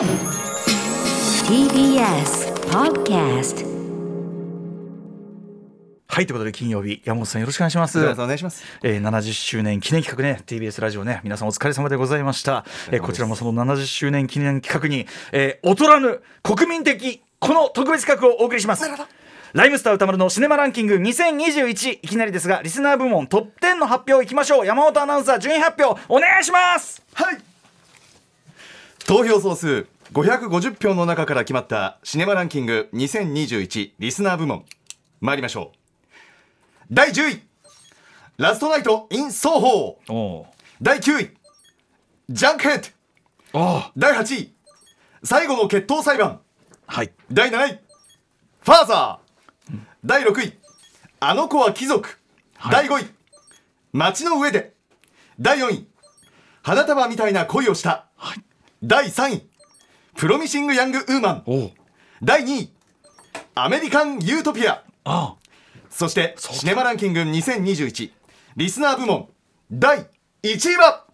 TBS Podcast はいということで金曜日山本さんよろしくお願いします。お願いします。えー、70周年記念企画ね TBS ラジオね皆さんお疲れ様でございました、えーこちらもその70周年記念企画に、えー、劣らぬ国民的この特別企画をお送りしますライムスター歌丸のシネマランキング2021いきなりですがリスナー部門トップ10の発表いきましょう山本アナウンサー順位発表お願いしますはい。投票総数550票の中から決まったシネマランキング2021リスナー部門。参りましょう。第10位、ラストナイト・イン・ソーホー。お第9位、ジャンクヘッド。お第8位、最後の決闘裁判。はい第7位、ファーザー。第6位、あの子は貴族。第5位、街の上で。第4位、花束みたいな恋をした。第3位、プロミシング・ヤング・ウーマン。第2位、アメリカン・ユートピア。あそして、シネマランキング2021、リスナー部門、第1位は、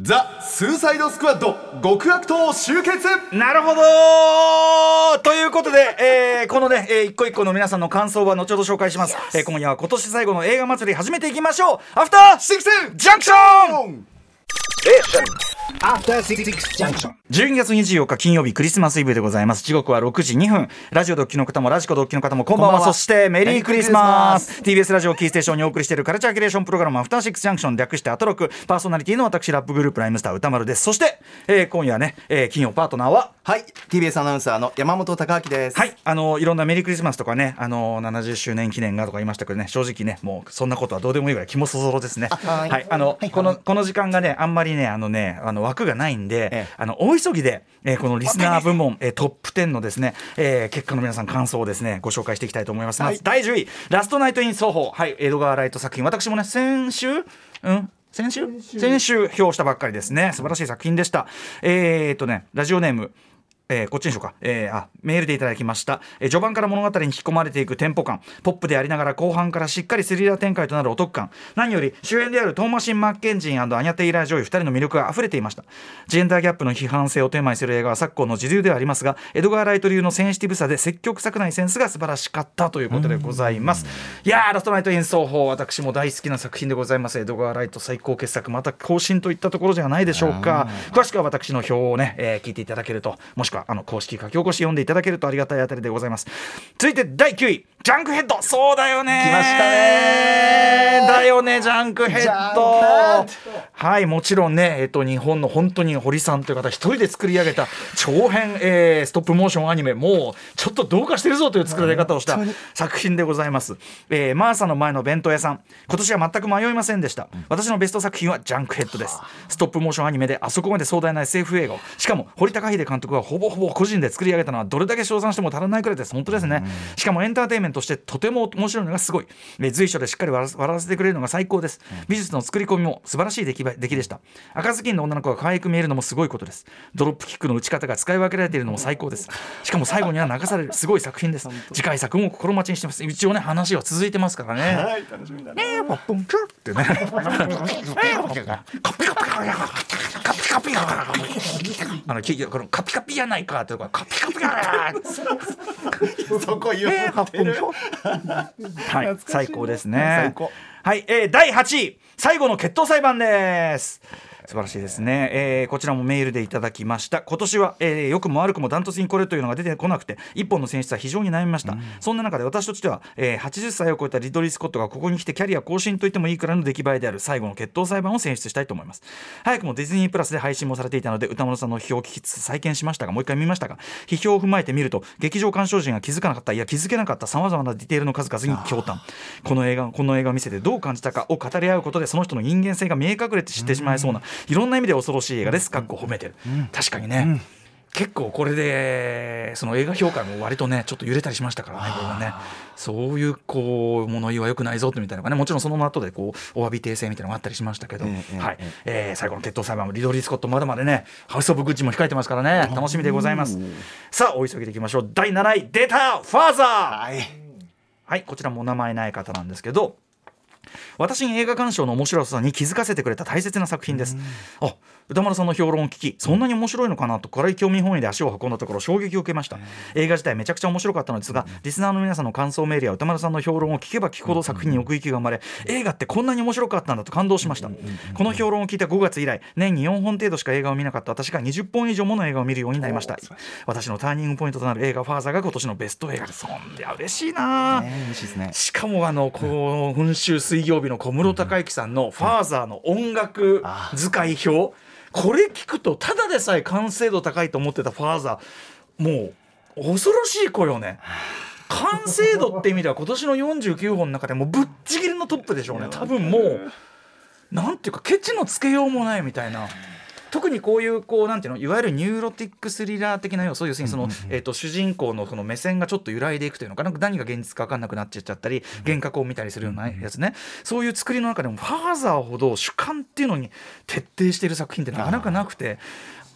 ザ・スーサイド・スクワッド。極悪党集結。なるほど。ということで、えーこのね、えー一個一個の皆さんの感想は後ほど紹介します、えー今夜は今年最後の映画祭り始めていきましょう。アフターシックスジャンクション After Six Junction. 12月24日金曜日クリスマスイブでございます。時刻は6時2分。ラジオドッキの方もラジコドッキの方もこんばんは。そしてメリークリスマス。TBS ラジオキーステーションにお送りしているカルチャーキュレーションプログラムアフターシックスジャンクション略してアトロク。パーソナリティの私ラップグループライムスター歌丸です。そして、えー今夜ね、えー金曜パートナーは？はい、TBS アナウンサーの山本貴明です。はい、あのいろんなメリークリスマスとかね、あの70周年記念がとか言いましたけどね、正直ね、もうそんなことはどうでもいいぐらい気もそぞろですね。はい。はい、あの、このこの時間がね、あんまりね、あのね、あの枠がないんで、ええ。あの大急ぎで、えーこのリスナー部門、えートップ10のですね、えー結果の皆さん感想をですね、ご紹介していきたいと思います。まず第10位、ラストナイト・イン・ソーホー、はい、エドガー・ライト作品、私もね、先週、うん？先週？先週。評したばっかりですね。素晴らしい作品でした。えー、っとねラジオネームえーこっちにしようか、えーあメールでいただきました、えー序盤から物語に引き込まれていくテンポ感。ポップでありながら後半からしっかりスリラー展開となるお得感。何より主演であるトーマシン・マッケンジーアニャ・テイラー・ジョイ2人の魅力が溢れていました。ジェンダーギャップの批判性をテーマにする映画は昨今の時流ではありますがエドガー・ライト流のセンシティブさで説教臭くないセンスが素晴らしかったということでございます。いやーラストナイト演奏法私も大好きな作品でございます。エドガー・ライト最高傑作また更新といったところじゃないでしょうか。詳しくは私の表をね、えー聞いていただけるともしくはあの公式書き起こし読んでいただけるとありがたいあたりでございます。続いて第9位ジャンクヘッド。そうだよね来ましたねだよねジャンクヘッド。はいもちろんねえっと日本の本当に堀さんという方一人で作り上げた長編、えーストップモーションアニメもうちょっとどうかしてるぞという作られ方をした作品でございます、えーマーサの前の弁当屋さん。今年は全く迷いませんでした、私のベスト作品はジャンクヘッドです。ストップモーションアニメであそこまで壮大な SF 映画をしかも堀高秀監督がほぼほぼ個人で作り上げたのはどれだけ称賛しても足らないくらいです。本当ですね、しかもエンターテインメントとしてとても面白いのがすごい、えー随所でしっかり笑わせてくれるのが最高です、美術の作り込みも素晴らしい出来ば出来でした。赤ずきんの女の子が可愛く見えるのもすごいことです。ドロップキックの打ち方が使い分けられているのも最高です。しかも最後には流されるすごい作品です。次回作も心待ちにしてます。一応ね話は続いてますからね。はい、楽しみだね。えー、ポップンってね。カピカピカピカピあのきこのカピカピやないかってとこカピカピやそこ言。はい、最高ですね。はい、えー、第8位、最後の決闘裁判です。素晴らしいですね、えーこちらもメールでいただきました。今年は、えー良くも悪くもダントツにこれというのが出てこなくて一本の選出は非常に悩みました、そんな中で私としては、えー80歳を超えたリドリー・スコットがここに来てキャリア更新といってもいいくらいの出来栄えである最後の決闘裁判を選出したいと思います。早くもディズニープラスで配信もされていたので歌丸さんの批評を聞きつつ再建しましたがもう一回見ましたが批評を踏まえてみると劇場鑑賞陣が気づかなかったいや気づけなかったさまざまなディテールの数々に驚嘆。この映画この映画を見せてどう感じたかを語り合うことでその人の人間性が見え隠れて知ってしまいそうないろんな意味で恐ろしい映画です。かっこ褒めてる、確かにね、結構これでその映画評価も割とねちょっと揺れたりしましたからねこれはね。そういうこう物言いは良くないぞってみたいな。のがねもちろんその後でこうお詫び訂正みたいなのがあったりしましたけど、ええはい。ええ。ー最後の決闘裁判もリドリー・スコットまだまだねハウス・オブ・グッチも控えてますからね。楽しみでございます。さあお急ぎでいきましょう。第7位出たファーザー。はい。はいこちらもお名前ない方なんですけど私に映画鑑賞の面白さに気づかせてくれた大切な作品です、あ歌丸さんの評論を聞きそんなに面白いのかなと軽い興味本位で足を運んだところ衝撃を受けました。映画自体めちゃくちゃ面白かったのですがリスナーの皆さんの感想メールや歌丸さんの評論を聞けば聞くほど作品に奥行きが生まれ映画ってこんなに面白かったんだと感動しました。この評論を聞いた5月以来年に4本程度しか映画を見なかった。私が20本以上もの映画を見るようになりました。私のターニングポイントとなる映画「ファーザー」が今年のベスト映画です。そんいや嬉しいな、ね嬉しいですね。しかもあのこう今週水曜日の小室孝之さんの「ファーザー」の音楽使い表これ聞くとただでさえ完成度高いと思ってた「ファーザー」もう恐ろしい子よね。完成度って意味では今年の49本の中でもうぶっちぎりのトップでしょうね多分もうなんていうかケチのつけようもないみたいな。特にこういうこうなんていうのいわゆる neurotic thriller 的な要素要するにその、えー、と主人公のその目線がちょっと揺らいでいくというのかな何が現実か分かんなくなっちゃったり幻覚を見たりするようなやつねそういう作りの中でもファーザーほど主観っていうのに徹底している作品ってなかなかなくて。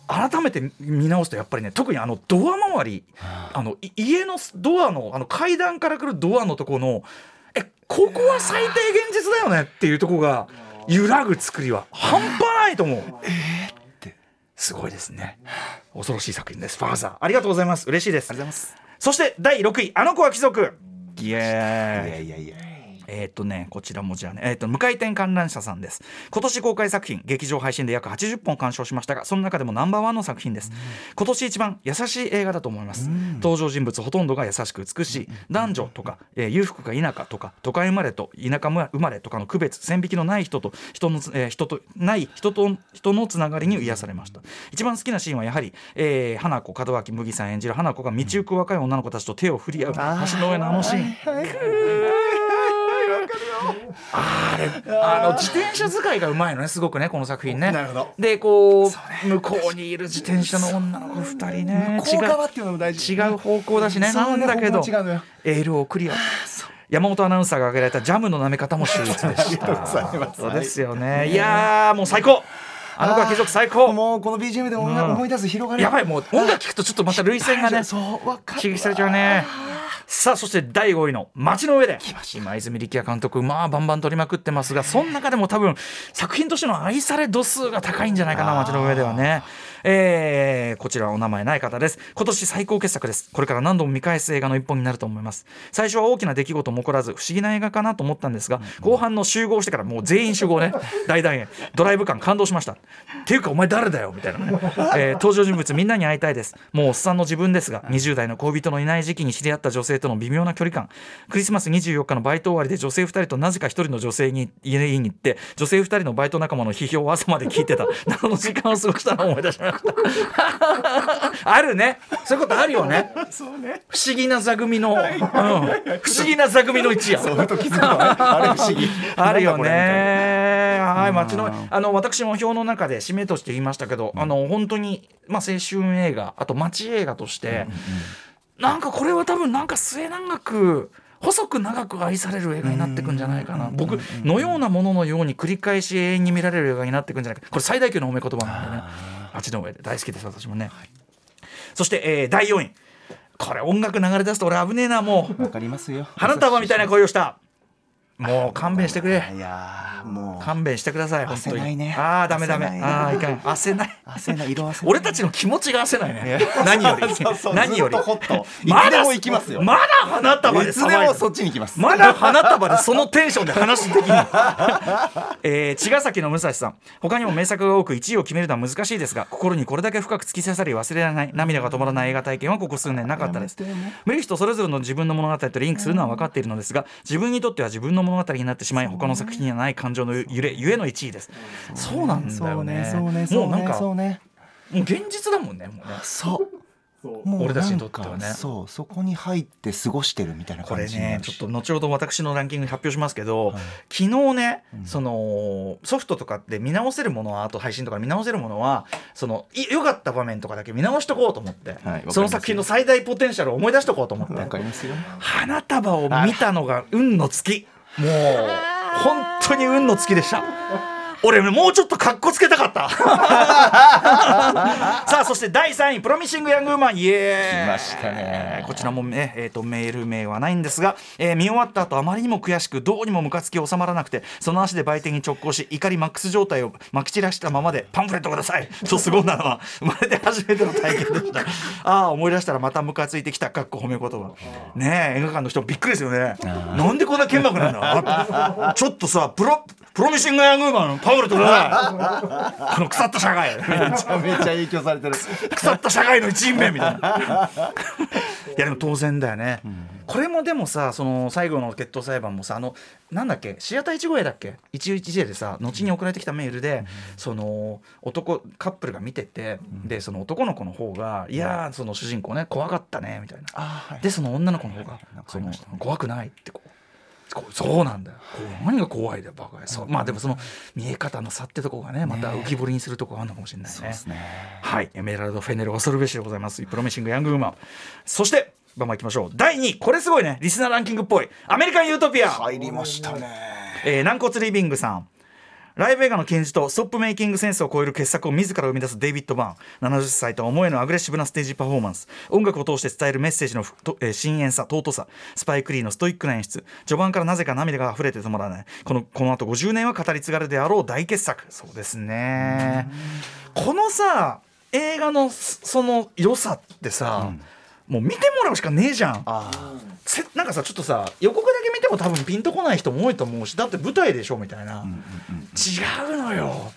改めて見直すとやっぱりね特にあのドア周りあのい家のドアのあの階段から来るドアのところのえここは最低限現実だよねっていうところが揺らぐ作りは半端ないと思う。すごいですね。恐ろしい作品です。ファーザー。ありがとうございます。嬉しいです。ありがとうございますそして第6位、あの子は貴族。いーイ。やいやいやえーっとね、こちらもじゃあね、えーっと、無回転観覧車さんです。今年公開作品、劇場配信で約80本鑑賞しましたが、その中でもナンバーワンの作品です。今年一番優しい映画だと思います。登場人物ほとんどが優しく美しい、男女とか、えー裕福か否かとか、都会生まれと田舎生まれとかの区別、線引きのない人と、人の、えー人と、ない人と、人のつながりに癒されました。一番好きなシーンはやはり、えー花子門脇麦さん演じる花子が道行く若い女の子たちと手を振り合う橋の上のあのシーン。あれあの自転車使いがうまいのねすごくねこの作品ね。なるほど。でこう向こうにいる自転車の女の子2人ね向こう側っていうのも大事。違う方向だしね。なんだけどエールを送り合う。山本アナウンサーが挙げられたジャムの舐め方も秀逸でした そうですよね。い。やーもう最高。あの子は貴族最高。もうこの BGM で思い,、思い出す広がりやばいもう音楽聴くとちょっとまた涙腺がねそうわかる刺激されちゃうねさあそして第5位の「街の上で」今泉力也監督まあバンバン撮りまくってますがその中でも多分作品としての愛され度数が高いんじゃないかな街の上ではね。えーこちらはお名前ない方です。今年最高傑作です。これから何度も見返す映画の一本になると思います。最初は大きな出来事も起こらず不思議な映画かなと思ったんですが後半の集合してからもう全員集合ね。大団円。ドライブ感感動しました。っていうかお前誰だよみたいなね、えー登場人物みんなに会いたいです。もうおっさんの自分ですが20代の恋人のいない時期に知り合った女性との微妙な距離感。クリスマス24日のバイト終わりで女性2人となぜか1人の女性に家に行って女性2人のバイト仲間の批評を朝まで聞いてた。謎の時間を過ごしたのを思い出しました あるね。そういうことあるよね。そうね。不思議な座組の、うん、不思議な座組の一夜。そうふと気づくあれ不思議。あるよね。はい、街の、あの、私も表の中で締めとして言いましたけど、あの、本当に、まあ、青春映画、あと街映画として。なんか、これは多分、なんか末永く。細く長く愛される映画になってくんじゃないかな。僕のようなもののように繰り返し永遠に見られる映画になってくんじゃないかこれ最大級の褒め言葉なんでね。街の上で大好きです私もね、そして、えー第4位。これ音楽流れ出すと俺危ねえなもう。わかりますよ。花束みたいな声をしたもう勘弁してくれ。いやーもう。勘弁してください本当に。焦ない。ねああダメダメ。ああいかん焦ない。汗の色汗ない俺たちの気持ちが焦ないね。何より。何より。まだいつでも行きますよまだ花束でいつでもそっちに行きます。まだ花束でそのテンションで話できない、えー茅ヶ崎の武蔵さん。他にも名作が多く1位を決めるのは難しいですが心にこれだけ深く突き刺さり忘れられない涙が止まらない映画体験はここ数年なかったです。見る人それぞれの自分の物語とリンクするのは分かっているのですが自分にとっては自分の物語になってしまい他の作品にはない感情の揺れゆえの1位です。そうなんだよね。そうねそうねもうなんかそうねもう現実だもんねもうね。そう。もう俺たちにとってはね。そうそこに入って過ごしてるみたいなこれ感じになるし。ねちょっと後ほど私のランキング発表しますけど、昨日ね、そのソフトとかで見直せるものはあと配信とか見直せるものはそのい良かった場面とかだけ見直しとこうと思って、はいその作品の最大ポテンシャルを思い出しとこうと思って。花束を見たのが運の尽きもう本当に運の尽きでした。俺もうちょっとかっこつけたかった。さあそして第3位プロミシングヤングウーマン。イエーイ。来ましたね。こちらもね、えー、とメール名はないんですが、えー見終わった後あまりにも悔しくどうにもムカつき収まらなくてその足で売店に直行し怒りマックス状態をまき散らしたままでパンフレットください。とすごんだのは生まれて初めての体験でした。ああ思い出したらまたムカついてきたかっこ褒め言葉。ねえ映画館の人びっくりですよね。なんでこんな剣幕なんだちょっとさプロプロミシングヤングウーマンのパンフレットくだ。さ いこの腐った社会。めちゃめちゃ影響されてる。腐った社会の一員目みたいな。いやでも当然だよね、これもでもさその最後の決闘裁判もさあのなんだっけシアター1号屋だっけ？11J でさ後に送られてきたメールで、その男カップルが見てて、でその男の子の方が「いやーその主人公ね怖かったね」みたいな、あはい。でその女の子の方がその怖くないってこう。そうなんだよ何が怖いだよバカやそうまあでもその見え方の差ってとこがねまた浮き彫りにするとこがあるのかもしれないねそうですねはい、エメラルド・フェネル恐るべしでございます。プロミシング・ヤング・ウーマン。そして、バンバンいきましょう。第2位、これすごいね、リスナーランキングっぽい。アメリカン・ユートピア。入りましたねえー軟骨リビングさん。ライブ映画の金字とストップメイキングセンスを超える傑作を自ら生み出すデイビッド・バーン。70歳とは思えぬアグレッシブなステージパフォーマンス。音楽を通して伝えるメッセージのえー深遠さ尊さ。スパイク・リーのストイックな演出。序盤からなぜか涙が溢れて止まらない。このこの後50年は語り継がれるであろう大傑作。そうですね。このさ映画のそその良さってさ、もう見てもらうしかねえじゃん。なんかさちょっとさ予告だけ見ても多分ピンとこない人も多いと思うしだって舞台でしょみたいな、違うのよ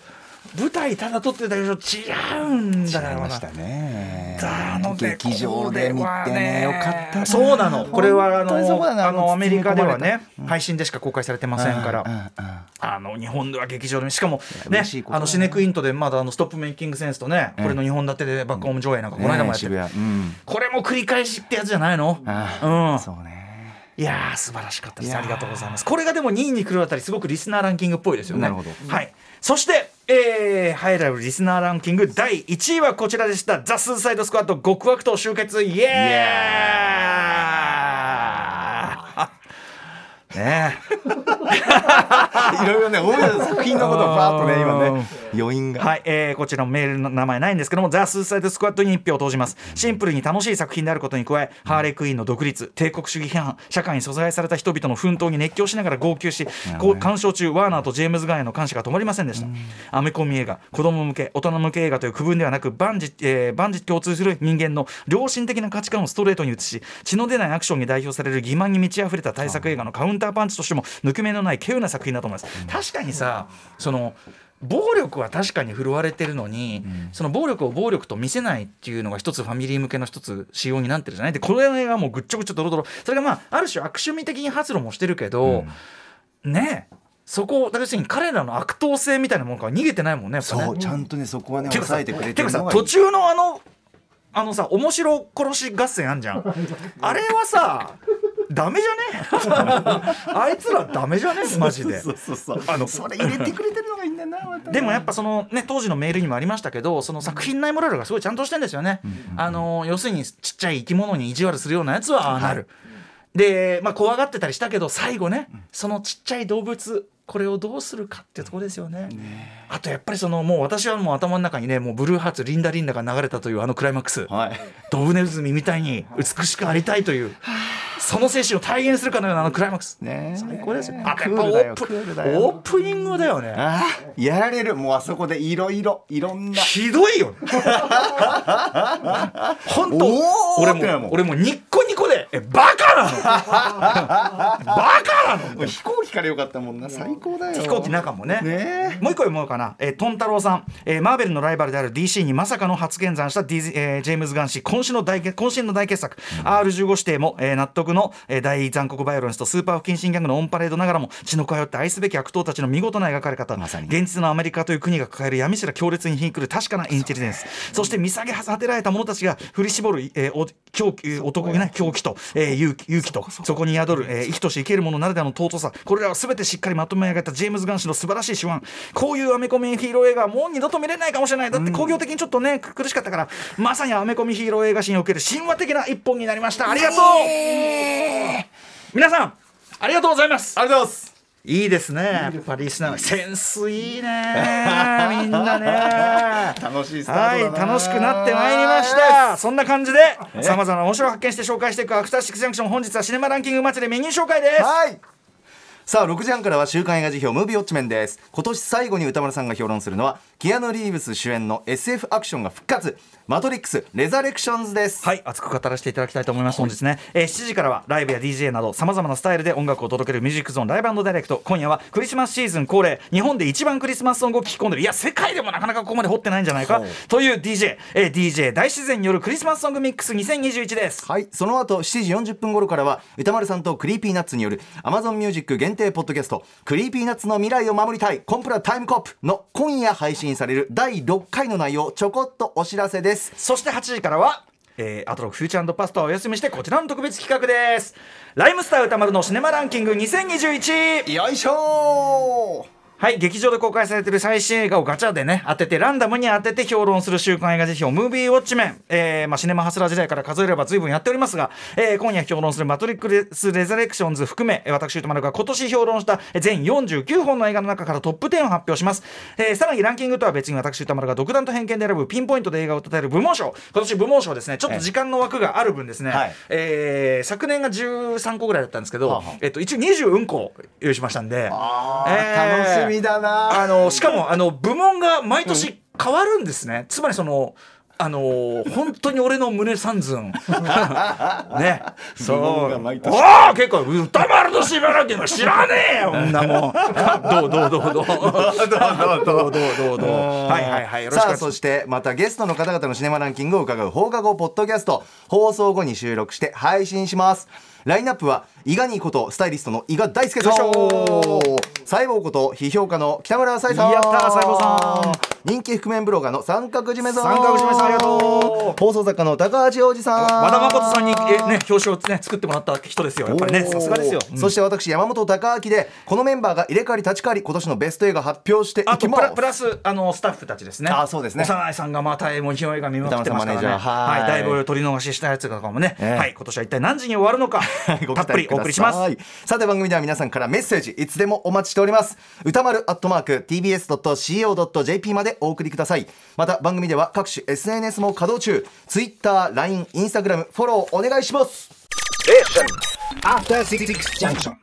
舞台ただ撮ってたけど違うんだよな違いましたね。なので劇場で見てねよかったなそうなの。これはあのあのアメリカではね配信でしか公開されてませんから、あの日本では劇場でしかもやね。あのシネクイントでまだあのストップメイキングセンスとね、これの2本立てでバックホーム上映なんかこの間もやって。る、これも繰り返しってやつじゃないの？あ。うん。そうねいやー素晴らしかったです。ありがとうございます。これがでも2位に来るあたりすごくリスナーランキングっぽいですよね。なるほど。はい。そしてえー、栄えるリスナーランキング第1位はこちらでした。ザ・スーサイドスクワット極悪党集結。イエーイね。いろいろね思い出す作品のことをパーッとね今ね余韻が。はい、えーこちらもメールの名前ないんですけども、ザ・スーサイド・スクワットに1票を投じます。シンプルに楽しい作品であることに加え、ハーレークイーンの独立、帝国主義批判、社会に阻害された人々の奮闘に熱狂しながら号泣し、こう鑑賞中、ワーナーとジェームズ・ガンへの感謝が止まりませんでした。アメコミ映画、子供向け、大人向け映画という区分ではなく、万事、えー万事共通する人間の良心的な価値観をストレートに映し、血の出ないアクションに代表される欺瞞に満ち溢れた大作映画のカウンターパンチとしても抜け目のない稀有な作品だと思います。確かにさ、その暴力は確かに振るわれてるのに、その暴力を暴力と見せないっていうのが一つファミリー向けの一つ仕様になってるじゃない？でこれの映画はもうぐっちょぐちょドロドロ。それがまあある種悪趣味的に発露もしてるけど、ねえ。そこ要するに彼らの悪党性みたいなものから逃げてないもんねね。そうちゃんとねそこはね抑えてくれてるのが途中のあのあのさ面白殺し合戦あんじゃん。あれはさダメじゃね？あいつらダメじゃね？マジで。そうそうそう。あのそれ入れてくれてるのがいいんだよなまた。でもやっぱそのね当時のメールにもありましたけどその作品内モラルがすごいちゃんとしてんですよね、あの要するにちっちゃい生き物に意地悪するようなやつはああなる、で、まあ、怖がってたりしたけど最後ね、そのちっちゃい動物これをどうするかってところですよね。あとやっぱりそのもう私はもう頭の中にねもうブルーハーツリンダリンダが流れたというあのクライマックス、はい。ドブネズミみたいに美しくありたいというその精神を体現するかのようなあのクライマックス。ねえ。最高ですよあとクやっぱオープオープニングだよね。あーやられる。もうあそこでいろいろいろんな。ひどいよね。本当俺も俺もニッコニコでえバカなの？バカなの？飛行機からよかったもんな。最高だよ。飛行機中もね。ね。もう一個読もうかな、えートン太郎さん、えーマーベルのライバルである DC にまさかの初見参したディズ、えージェームズ・ガン氏渾身の大傑渾身の大傑作、R15 指定も、えー納得の、えー大残酷バイオレンスとスーパー不謹慎ギャングのオンパレードながらも血の通って愛すべき悪党たちの見事な描かれ方、まさに。現実のアメリカという国が抱える闇すら強烈に皮肉る確かなインテリジェンス。そして見下げ果てられた者たちが振り絞る、えーお狂気えー男気ない狂気と、えー勇気勇気とそこに宿る、えー生きとし生ける者ならではの尊さ。これらは全てしっかりまとめ上げたジェームズ・ガン氏の素晴らしい手腕。こういうアメコミヒーロー映画はもう二度と見れないかもしれない。だって興行的にちょっとね苦しかったからまさにアメコミヒーロー映画史における。神話的な一本になりました。ありがとう。皆さんありがとうございます。ありがとうございますいいですね。センスいいね。みんなね。楽しいスタートだな。はい楽しくなってまいりました。そんな感じでさまざまな面白を発見して紹介していくアフターシックスジャンクション。本日はシネマランキング祭りメニュー紹介です。はいさあ6時半からは週刊映画辞表ムービーウォッチメンです。今年最後に歌丸さんが評論するのはキアヌ・リーブス主演の SF アクションが復活。マトリックスレザレクションズです。はい熱く語らせていただきたいと思います本日ね、えー7時からはライブや DJ などさまざまなスタイルで音楽を届けるミュージックゾーンライブダイレクト。今夜はクリスマスシーズン恒例日本で一番クリスマスソングを聴き込んでる。いや世界でもなかなかここまで掘ってないんじゃないか。という DJ、えー DJ 大自然によるクリスマスソングミックス2021です。はい。その後7時40分頃からは宇多丸さんと Creepy Nuts による Amazon ミュージック限定ポッドキャスト「Creepy Nuts の未来を守りたいコンプラタイムコップ」の今夜配信される第6回の内容ちょこっとお知らせです。そして8時からは、えー、アトロックフューチャーパスタをお休みしてこちらの特別企画です。ライムスター歌丸のシネマランキング2021よいしょーはい劇場で公開されている最新映画をガチャでね当ててランダムに当てて評論する週刊映画辞表ムービーウォッチメン、えーまあ、シネマハスラー時代から数えれば随分やっておりますが、えー今夜評論するマトリックス・レザレクションズ含めえー私歌丸が今年評論したえー全49本の映画の中からトップ10を発表します、えーさらにランキングとは別に私歌丸が独断と偏見で選ぶピンポイントで映画を称える部門賞。今年部門賞ですね。ちょっと時間の枠がある分ですね、はい。えー昨年が13個ぐらいだったんですけど、はえっと、一応20うんこ用意しましたんで。あーえー楽しみだな。あのしかもあの部門が毎年変わるんですね、つまりそのあの本当に俺の胸三寸。ね。そう部門が毎年おお結構歌丸のしばらく知らねえよこんなも。んどうどうどうどう。どうどうどう。どうどうどう。はいはいはいさあそしてまたゲストの方々のシネマランキングを伺う放課後ポッドキャスト。放送後に収録して配信します。ラインナップは伊賀にことスタイリストの伊賀大輔さん細胞こと批評家の北村浅井さん。やったー細胞さん。人気覆面ブロガーの三角締めさん。三角締めさんありがとう。放送作家の高橋洋二さん。和田誠さんにえね表紙をね作ってもらった人ですよやっぱりね。さすがですよ、うん。そして私山本隆明でこのメンバーが入れ替わり立ち替わり今年のベスト映画発表していあきます。とプラスあのスタッフたちですね。あそうですね。幼いさんがまたもう日本映画見まくってますからね。はい。はい、だいぶ取り逃ししたやつとかもね。ええ。はい、今年は一体何時に終わるのか ごたっぷりお送りします。す。さて番組では皆さんからメッセージいつでもお待ちしております。歌丸アットマーク tbs.co.jp までお送りくださいまた番組では各種 SNS も稼働中 TwitterLINE、Instagram フォローお願いします After Six Junction.